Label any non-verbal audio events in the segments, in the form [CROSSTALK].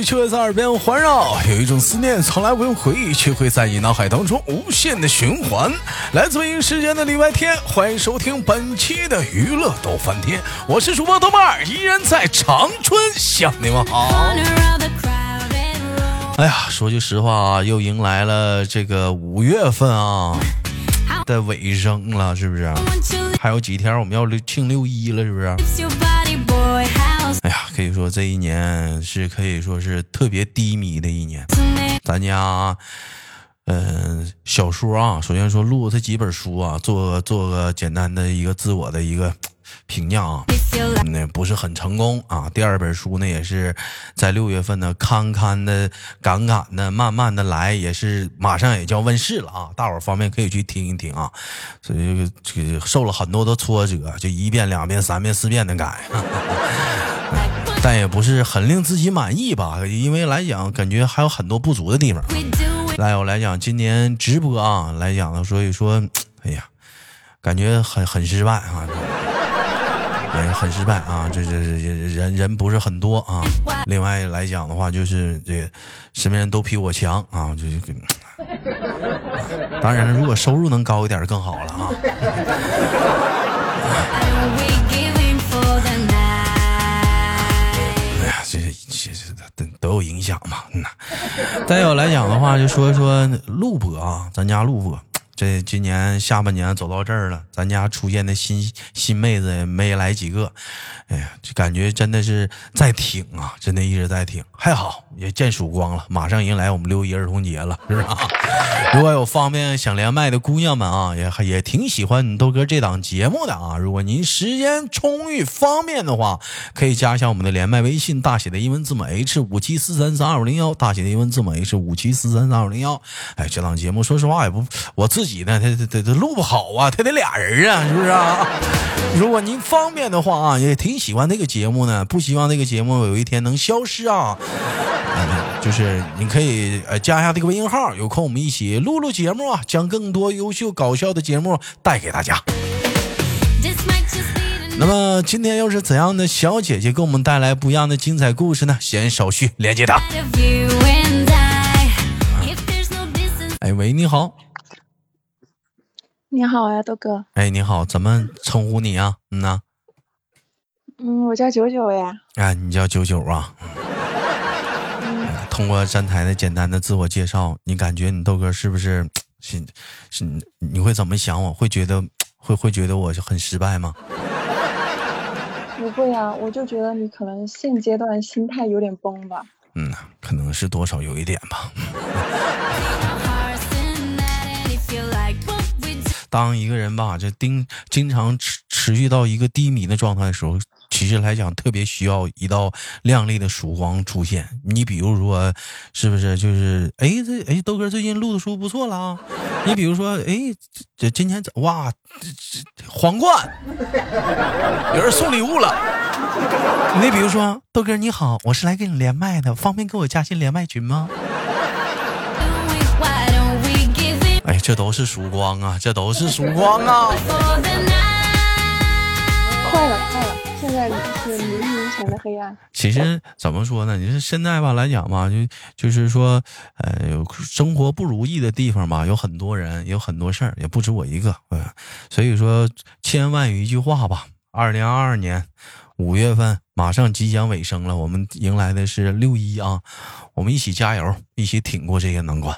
却在耳边环绕，有一种思念从来不用回忆，却会在你脑海当中无限的循环。来自北京时间的礼拜天，欢迎收听本期的娱乐逗翻天，我是主播豆瓣儿，依然在长春向你们好。哎呀，说句实话啊，又迎来了这个五月份啊的尾声了，是不是？还有几天我们要庆六一了，是不是？哎呀，可以说这一年是可以说是特别低迷的一年。咱家，嗯，小说啊，首先说录这几本书啊，做做个简单的一个自我的一个评价啊，那不是很成功啊。第二本书呢，也是在六月份呢，堪堪的、赶赶的、慢慢的来，也是马上也就要问世了啊。大伙儿方面可以去听一听啊。所以这个受了很多的挫折，就一遍、两遍、三遍、四遍的改。[LAUGHS] 但也不是很令自己满意吧，因为来讲感觉还有很多不足的地方。来我来讲，今年直播啊来讲呢，所以说，哎呀，感觉很很失败啊，哎，很失败啊，这这这人人不是很多啊。另外来讲的话，就是这身边人都比我强啊，就是当然了，如果收入能高一点更好了啊。都都有影响嘛，嗯呐。再有来讲的话，就说一说录播啊，咱家录播，这今年下半年走到这儿了，咱家出现的新新妹子没来几个，哎呀，就感觉真的是在挺啊，真的一直在挺，还好也见曙光了，马上迎来我们六一儿童节了，是不是？[LAUGHS] 如果有方便想连麦的姑娘们啊，也也挺喜欢你豆哥这档节目的啊。如果您时间充裕方便的话，可以加一下我们的连麦微信，大写的英文字母 H 五七四三三二五零幺，大写的英文字母 H 五七四三三二五零幺。哎，这档节目说实话也不，我自己呢，他他他录不好啊，他得俩人啊，是不是啊？[LAUGHS] 如果您方便的话啊，也挺喜欢那个节目呢，不希望那个节目有一天能消失啊。就是你可以呃加一下这个微信号，有空我们一起录录节目啊，将更多优秀搞笑的节目带给大家。那么今天又是怎样的小姐姐给我们带来不一样的精彩故事呢？先手续连接她。哎喂，你好。你好呀，豆哥。哎，你好，怎么称呼你啊？嗯呐。嗯，我叫九九呀。哎，你叫九九啊。通过站台的简单的自我介绍，你感觉你豆哥是不是是是？你会怎么想？我会觉得会会觉得我很失败吗？[LAUGHS] 不会啊，我就觉得你可能现阶段心态有点崩吧。嗯，可能是多少有一点吧。[LAUGHS] 当一个人吧，这经经常持持续到一个低迷的状态的时候。其实来讲，特别需要一道亮丽的曙光出现。你比如说，是不是就是哎这哎豆哥最近录的书不错了啊？你比如说哎这今天哇这这皇冠有人送礼物了。你比如说豆哥你好，我是来跟你连麦的，方便给我加进连麦群吗？这都是曙光啊，这都是曙光啊！[LAUGHS] 快了，快了。现在是黎明前的黑暗。其实怎么说呢？你说现在吧来讲吧，就就是说，呃，有生活不如意的地方吧，有很多人，有很多事儿，也不止我一个。嗯，所以说，千万有一句话吧：二零二二年五月份马上即将尾声了，我们迎来的是六一啊，我们一起加油，一起挺过这些难关。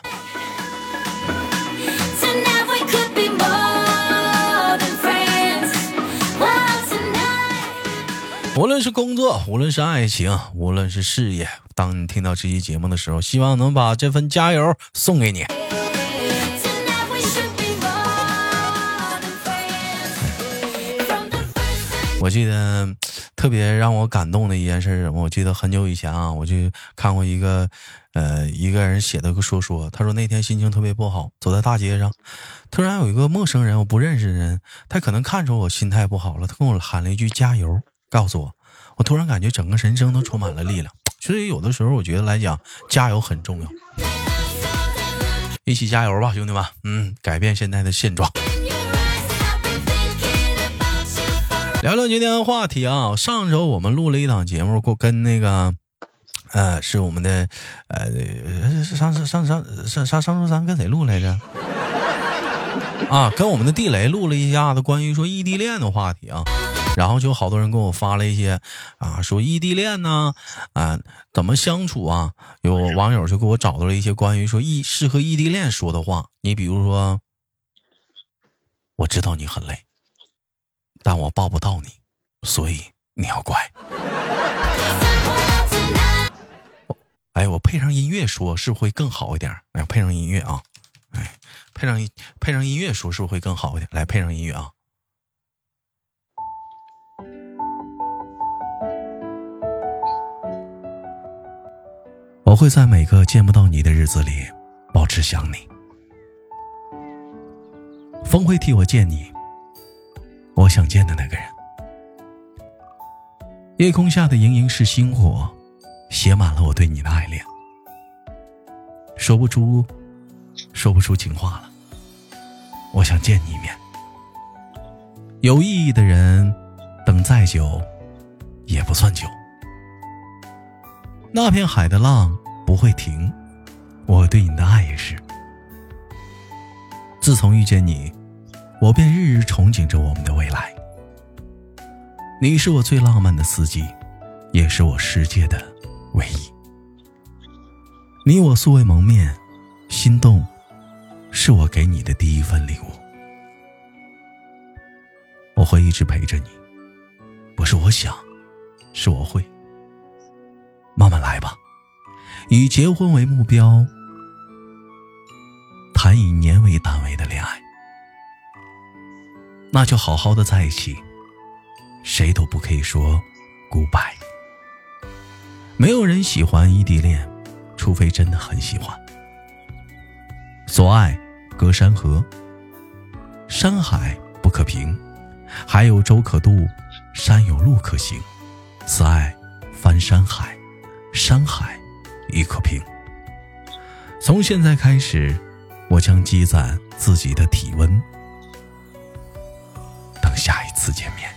无论是工作，无论是爱情，无论是事业，当你听到这期节目的时候，希望能把这份加油送给你。我记得特别让我感动的一件事，什么我记得很久以前啊，我就看过一个，呃，一个人写的个说说，他说那天心情特别不好，走在大街上，突然有一个陌生人，我不认识的人，他可能看出我心态不好了，他跟我喊了一句加油。告诉我，我突然感觉整个人生都充满了力量。所以有的时候，我觉得来讲，加油很重要。一起加油吧，兄弟们！嗯，改变现在的现状。聊聊今天的话题啊。上周我们录了一档节目，过跟那个，呃，是我们的，呃，上上上上上上上周三跟谁录来着？啊，跟我们的地雷录了一下子关于说异地恋的话题啊，然后就好多人给我发了一些啊，说异地恋呢，啊，怎么相处啊？有网友就给我找到了一些关于说异适合异地恋说的话，你比如说，我知道你很累，但我抱不到你，所以你要乖。哎，我配上音乐说，是不是会更好一点？哎，配上音乐啊，哎，配上配上音乐说，是不是会更好一点？来，配上音乐啊。我会在每个见不到你的日子里，保持想你。风会替我见你，我想见的那个人。夜空下的盈盈是星火。写满了我对你的爱恋，说不出，说不出情话了。我想见你一面。有意义的人，等再久，也不算久。那片海的浪不会停，我对你的爱也是。自从遇见你，我便日日憧憬着我们的未来。你是我最浪漫的四季，也是我世界的。唯一，你我素未谋面，心动是我给你的第一份礼物。我会一直陪着你，不是我想，是我会。慢慢来吧，以结婚为目标，谈以年为单位的恋爱，那就好好的在一起，谁都不可以说 goodbye。没有人喜欢异地恋，除非真的很喜欢。所爱隔山河，山海不可平，海有舟可渡，山有路可行。此爱翻山海，山海亦可平。从现在开始，我将积攒自己的体温，等下一次见面。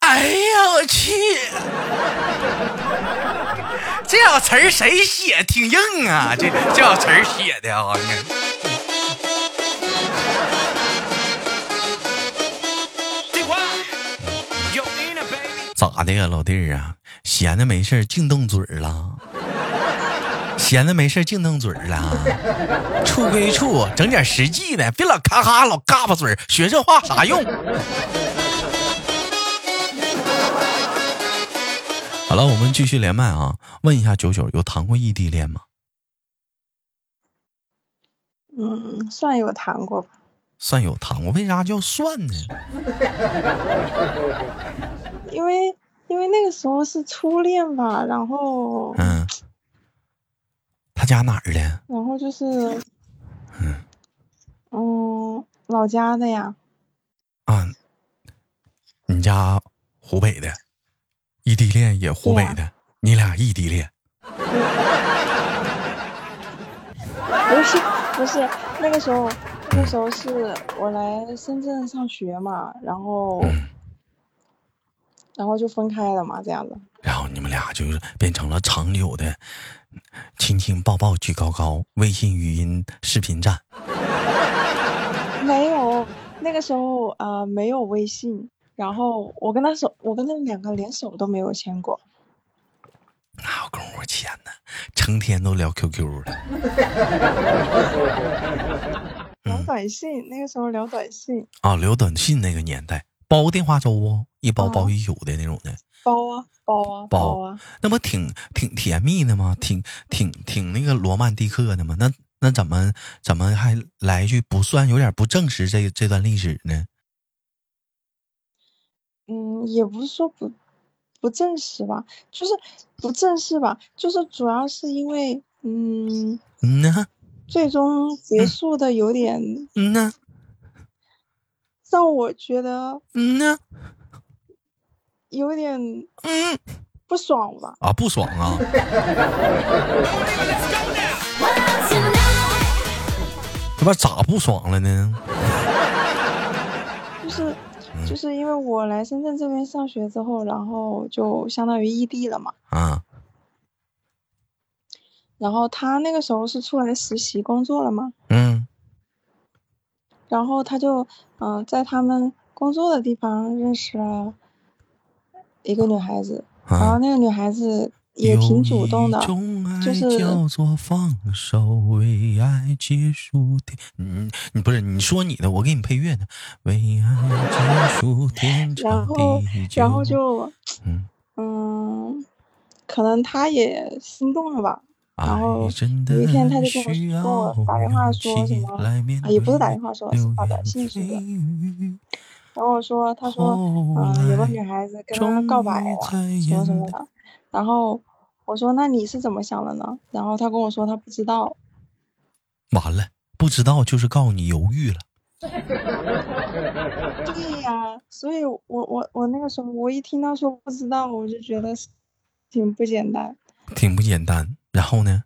哎呀，我去这小词儿谁写？挺硬啊！这这小词儿写的啊！[LAUGHS] 咋的呀，老弟儿啊？闲的没事净动嘴儿了？闲的没事净动嘴了？处归处，整点实际的，别老咔咔老嘎巴嘴儿，学这话啥用？[LAUGHS] 好了，我们继续连麦啊！问一下九九，有谈过异地恋吗？嗯，算有谈过吧。算有谈过，为啥叫算呢？因为因为那个时候是初恋吧，然后嗯，他家哪儿的？然后就是嗯嗯老家的呀。啊，你家湖北的。异地恋也湖北的，你俩异地恋？[LAUGHS] 不是不是，那个时候那个时候是我来深圳上学嘛，然后然后就分开了嘛，这样子。然后你们俩就是变成了长久的亲亲抱抱举高高，微信语音视频战。[LAUGHS] 没有，那个时候啊没有微信。然后我跟他手，我跟他们两个连手都没有牵过，哪有功夫牵呢？成天都聊 QQ 了，[LAUGHS] 聊短信。那个时候聊短信啊，聊短信那个年代，煲电话粥不？一包包一宿的那种的。包啊，包啊，包啊，那不挺挺甜蜜的吗？挺挺挺那个罗曼蒂克的吗？那那怎么怎么还来一句不算有点不证实这这段历史呢？嗯，也不是说不不正式吧，就是不正式吧，就是主要是因为，嗯嗯呢，最终结束的有点嗯呢，让我觉得嗯呢，有点嗯不爽吧？啊，不爽啊！[LAUGHS] 这把咋不爽了呢？就是因为我来深圳这边上学之后，然后就相当于异地了嘛。啊。然后他那个时候是出来实习工作了嘛？嗯。然后他就嗯，在他们工作的地方认识了一个女孩子，然后那个女孩子也挺主动的，就是叫做放手，为爱结束天。嗯，你不是你说你的，我给你配乐呢。为爱结束 [LAUGHS] 天长地久。然后，然后就嗯嗯，可能他也心动了吧。然后有一天他就跟我跟我打电话说什么，啊也不是打电话说，是发短信似的。然后我说他说嗯有个女孩子跟他告白了，什么什么的。然后我说那你是怎么想的呢？然后他跟我说他不知道。完了，不知道就是告诉你犹豫了。[LAUGHS] 对呀，所以我我我那个时候我一听到说不知道，我就觉得挺不简单。挺不简单。然后呢？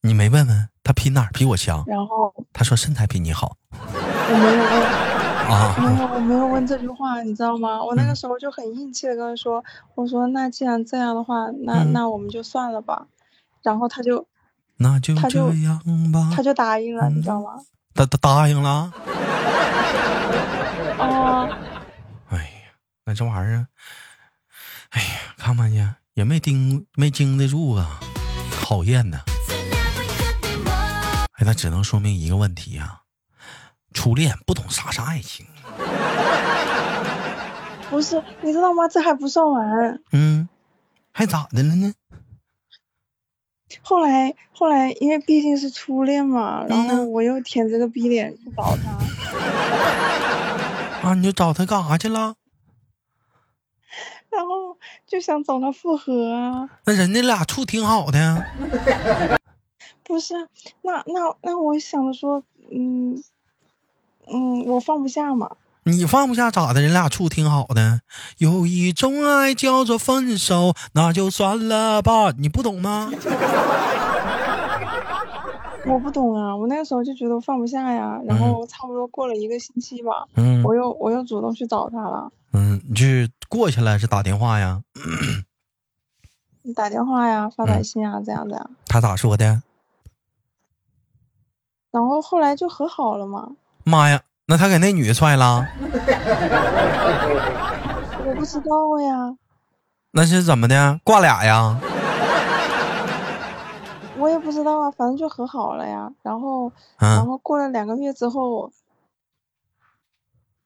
你没问问他比哪儿比我强？然后他说身材比你好。我没有问啊，没有，我没有问这句话，你知道吗？我那个时候就很硬气的跟他说：“我说那既然这样的话，那那我们就算了吧。”然后他就那就他就吧，他就答应了，你知道吗？他他答应了。[LAUGHS] 哦。哎呀，那这玩意儿，哎呀，看看去也没盯没经得住啊。讨厌呢，哎，那只能说明一个问题呀，初恋不懂啥是爱情。不是，你知道吗？这还不算完。嗯，还咋的了呢？后来，后来，因为毕竟是初恋嘛，然后我又舔着个逼脸去找他。[LAUGHS] 啊，你就找他干啥去了？然后就想找他复合啊？那人家俩处挺好的。[LAUGHS] 不是，那那那我想着说，嗯嗯，我放不下嘛。你放不下咋的？人俩处挺好的。有一种爱叫做分手，那就算了吧。你不懂吗？[LAUGHS] 我不懂啊，我那个时候就觉得放不下呀。然后差不多过了一个星期吧，嗯，我又我又主动去找他了。嗯，你去过去了是打电话呀？你打电话呀，发短信啊，这样的。他咋说的？然后后来就和好了嘛。妈呀，那他给那女的踹了？我不知道呀。那是怎么的？挂俩呀？我也不知道啊，反正就和好了呀。然后，然后过了两个月之后，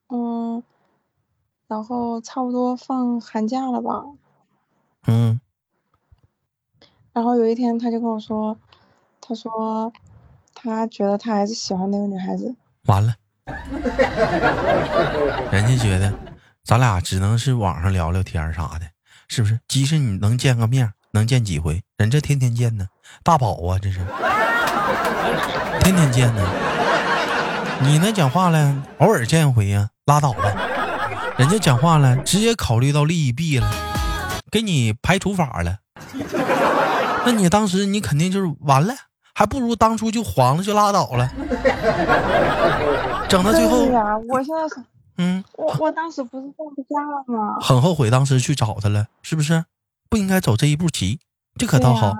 嗯。然后差不多放寒假了吧，嗯，然后有一天他就跟我说，他说他觉得他还是喜欢那个女孩子。完了，[LAUGHS] 人家觉得咱俩只能是网上聊聊天啥的，是不是？即使你能见个面，能见几回？人这天天见呢，大宝啊，这是天天见呢。你那讲话了，偶尔见一回呀，拉倒吧。人家讲话了，直接考虑到利益弊了，给你排除法了。[LAUGHS] 那你当时你肯定就是完了，还不如当初就黄了就拉倒了。[LAUGHS] 整到最后，我现在是，嗯，我我当时不是放不下了吗？很后悔当时去找他了，是不是？不应该走这一步棋，这可倒好，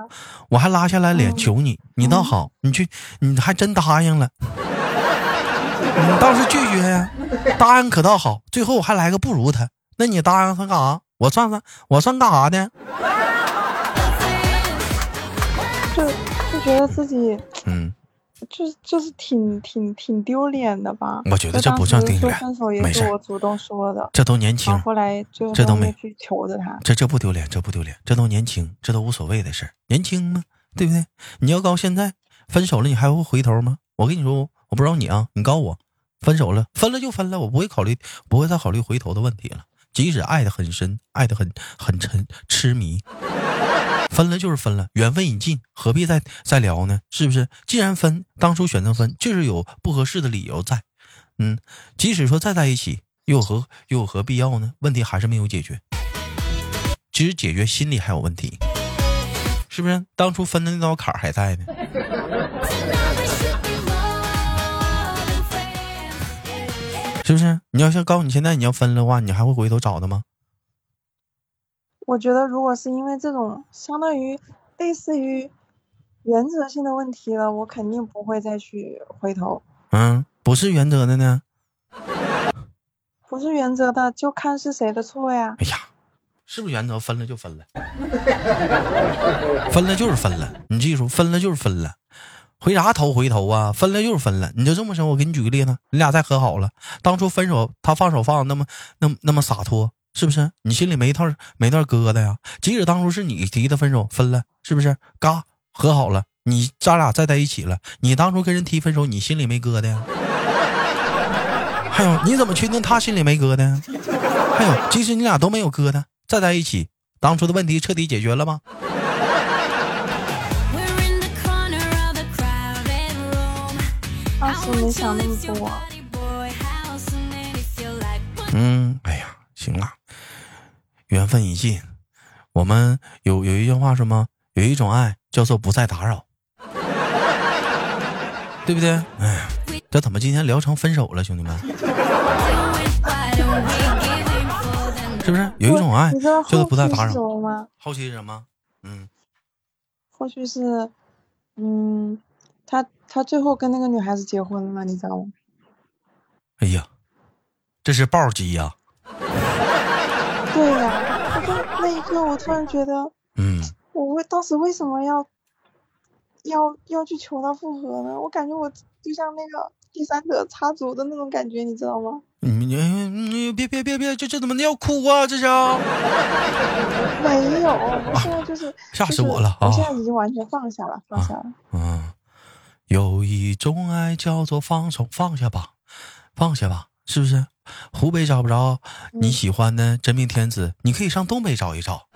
我还拉下来脸求你，你倒好，你去，你还真答应了。你倒是拒绝呀，答应可倒好，最后我还来个不如他，那你答应他干啥？我算算，我算干啥的？觉得自己，嗯，就是就是挺挺挺丢脸的吧？我觉得这不算丢脸，没事。我主动说的，这都年轻。后来就这都没去求着他，这这不丢脸，这不丢脸，这都年轻，这都无所谓的事儿，年轻嘛，对不对？你要告现在分手了，你还会回头吗？我跟你说，我不知道你啊，你告我。分手了，分了就分了，我不会考虑，不会再考虑回头的问题了。即使爱的很深，爱的很很沉痴迷，分了就是分了，缘分已尽，何必再再聊呢？是不是？既然分，当初选择分，就是有不合适的理由在。嗯，即使说再在一起，又有何又有何必要呢？问题还是没有解决，其实解决心里还有问题，是不是？当初分的那道坎还在呢。是不是？你要是告诉你现在你要分的话，你还会回头找他吗？我觉得，如果是因为这种相当于类似于原则性的问题了，我肯定不会再去回头。嗯，不是原则的呢？不是原则的，就看是谁的错呀。哎呀，是不是原则？分了就分了，分了就是分了。你记住，分了就是分了。回啥头回头啊？分了就是分了。你就这么说，我给你举个例子，你俩再和好了，当初分手他放手放那么那么那么洒脱。是不是你心里没一套没段疙瘩呀？即使当初是你提的分手，分了，是不是？嘎和好了，你咱俩再在一起了，你当初跟人提分手，你心里没疙瘩呀？[LAUGHS] 还有，你怎么确定他心里没疙瘩呀？还有，即使你俩都没有疙瘩，再在一起，当初的问题彻底解决了吗？[LAUGHS] 当时没想那么多。嗯，哎呀，行了。缘分已尽，我们有有一句话什么？有一种爱叫做不再打扰，[LAUGHS] 对不对？哎，这怎么今天聊成分手了，兄弟们？是不是有一种爱叫做不再打扰吗？好奇是什么？嗯，或许是，嗯，他他最后跟那个女孩子结婚了，你知道吗？哎呀，这是暴击呀！对呀，我就那一刻，我突然觉得，嗯，我为当时为什么要要要去求他复合呢？我感觉我就像那个第三者插足的那种感觉，你知道吗？你你你别别别别，这这怎么要哭啊？这是？没有，我现在就是吓死我了啊！我现在已经完全放下了，放下了。嗯，有一种爱叫做放手，放下吧，放下吧，是不是？湖北找不着你喜欢的真命天子，你可以上东北找一找，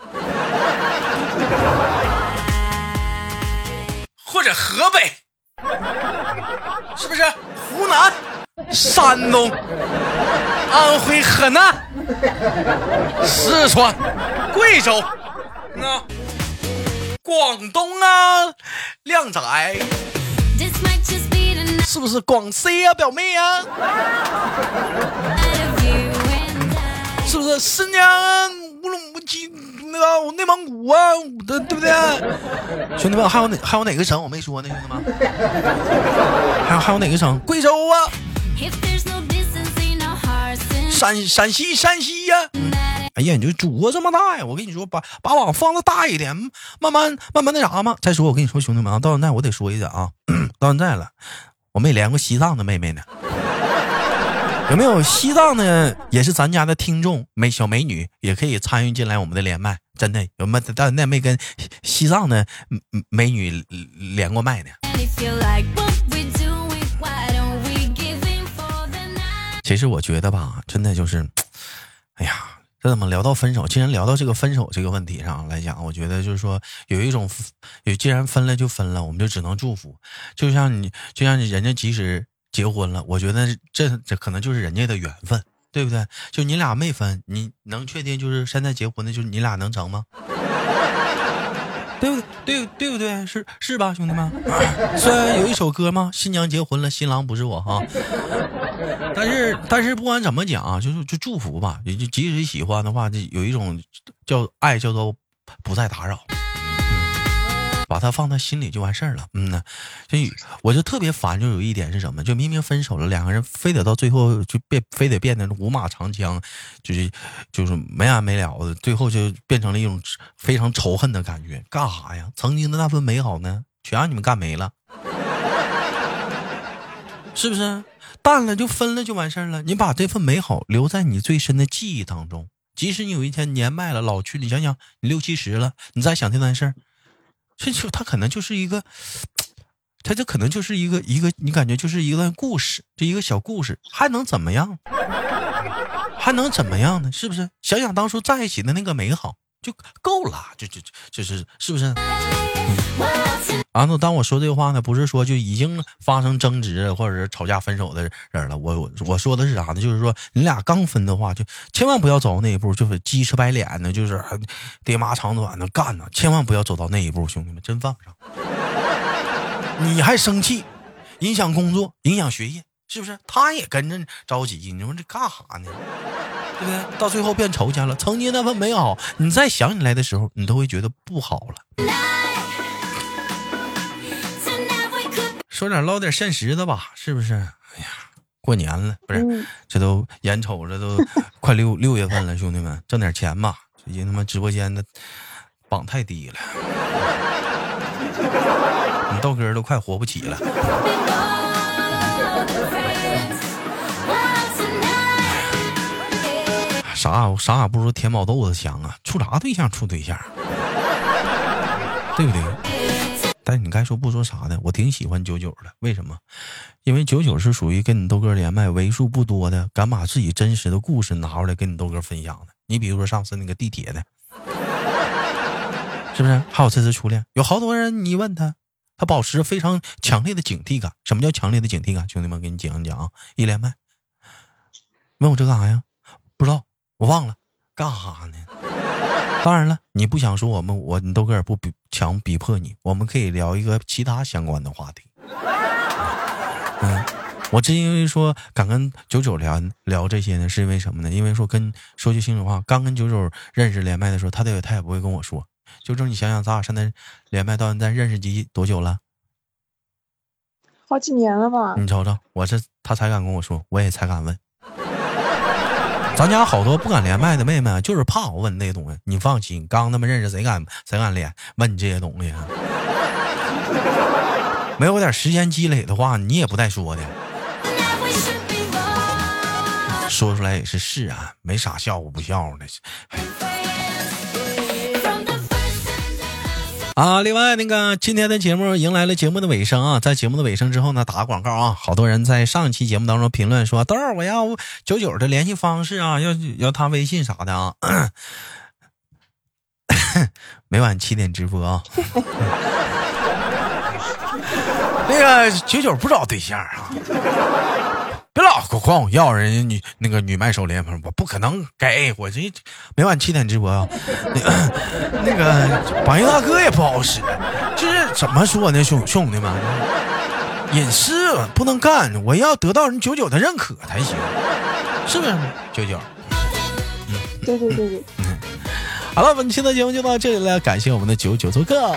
或者河北，是不是？湖南、山东、安徽、河南、四川、贵州，那广东啊，靓仔。是不是广西啊，表妹啊？是不是新疆、乌鲁木齐、那个内蒙古啊？对不对？兄弟们，还有哪还有哪个省我没说呢？兄弟们，[LAUGHS] 还有还有哪个省？贵州啊？陕陕西山西呀？哎呀，你就主这么大呀！我跟你说，把把网放的大一点，慢慢慢慢那啥嘛。再说，我跟你说，兄弟们啊，到现在我得说一下啊，[CLEARS THROAT] 到现在了。我没连过西藏的妹妹呢，有没有西藏的也是咱家的听众美小美女也可以参与进来我们的连麦？真的有没？但那没跟西藏的美女连过麦呢？其实我觉得吧，真的就是，哎呀。这怎么聊到分手？既然聊到这个分手这个问题上来讲，我觉得就是说有一种，有既然分了就分了，我们就只能祝福。就像你，就像人家即使结婚了，我觉得这这可能就是人家的缘分，对不对？就你俩没分，你能确定就是现在结婚的，就是你俩能成吗？对对？对对不对？是是吧，兄弟们？[LAUGHS] 虽然有一首歌吗？新娘结婚了，新郎不是我哈。但是但是不管怎么讲啊，就是就祝福吧。就即使喜欢的话，就有一种叫爱，叫做不再打扰。把它放在心里就完事儿了。嗯呢，就我就特别烦，就有一点是什么？就明明分手了，两个人非得到最后就变，非得变得五马长枪，就是就是没完没了的，最后就变成了一种非常仇恨的感觉。干啥呀？曾经的那份美好呢，全让你们干没了，是不是？淡了就分了就完事儿了。你把这份美好留在你最深的记忆当中，即使你有一天年迈了、老去，你想想，你六七十了，你再想这段事儿。这就他可能就是一个，他就可能就是一个一个，你感觉就是一段故事，这一个小故事，还能怎么样？还能怎么样呢？是不是？想想当初在一起的那个美好就够了，就就就是是不是？啊，那当我说这话呢，不是说就已经发生争执或者是吵架分手的人了。我我我说的是啥呢？就是说你俩刚分的话，就千万不要走到那一步，就是鸡吃白脸的，就是爹妈长短的干呢，千万不要走到那一步，兄弟们，真放上。你还生气，影响工作，影响学业，是不是？他也跟着着急，你说这干啥呢？对不对？到最后变仇家了。曾经那份美好，你再想起来的时候，你都会觉得不好了。说点唠点现实的吧，是不是？哎呀，过年了，不是？这都眼瞅着都 [LAUGHS] 快六六月份了，兄弟们，挣点钱吧。最近他妈直播间的榜太低了，你豆哥都快活不起了。啥啥也不如填饱豆子强啊！处啥对象处对象，[LAUGHS] 对不对？但你该说不说啥的，我挺喜欢九九的。为什么？因为九九是属于跟你豆哥连麦为数不多的敢把自己真实的故事拿出来跟你豆哥分享的。你比如说上次那个地铁的，是不是？还有这次初恋，有好多人你问他，他保持非常强烈的警惕感。什么叫强烈的警惕感？兄弟们，给你讲一讲啊！一连麦，问我这干啥呀？不知道。我忘了干哈呢？当然了，你不想说我们，我你都哥也不逼强逼迫你，我们可以聊一个其他相关的话题。嗯，我之因为说敢跟九九聊聊这些呢，是因为什么呢？因为说跟说句心里话，刚跟九九认识连麦的时候，他也他也不会跟我说。九九，你想想，咱俩现在连麦到现在认识几多久了？好几年了吧？你瞅瞅，我这他才敢跟我说，我也才敢问。咱家好多不敢连麦的妹妹，就是怕我问那些东西。你放心，刚他妈认识，谁敢谁敢连问你这些东西啊？没有点时间积累的话，你也不带说的。说出来也是是啊，没啥笑话不笑话的。啊，另外那个今天的节目迎来了节目的尾声啊，在节目的尾声之后呢，打个广告啊，好多人在上一期节目当中评论说豆儿我要九九的联系方式啊，要要他微信啥的啊，[COUGHS] 每晚七点直播啊，[LAUGHS] 那个九九不找对象啊。别老管我要人家女那个女卖手联我不可能给我这每晚七点直播啊，那个榜一大哥也不好使，就是怎么说呢，兄兄弟们，隐私不能干，我要得到人九九的认可才行，是不是九九？嗯，对对对对，嗯，[LAUGHS] 好了，本期的节目就到这里了，感谢我们的九九做客。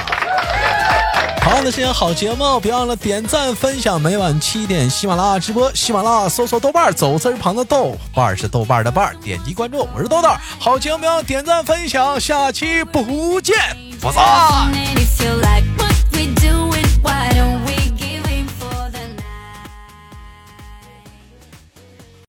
好的，这些好节目，别忘了点赞分享。每晚七点，喜马拉雅直播，喜马拉雅搜索豆瓣，走字旁的豆瓣是豆瓣的瓣，点击关注，我是豆豆。好节目，点赞分享，下期不见不散。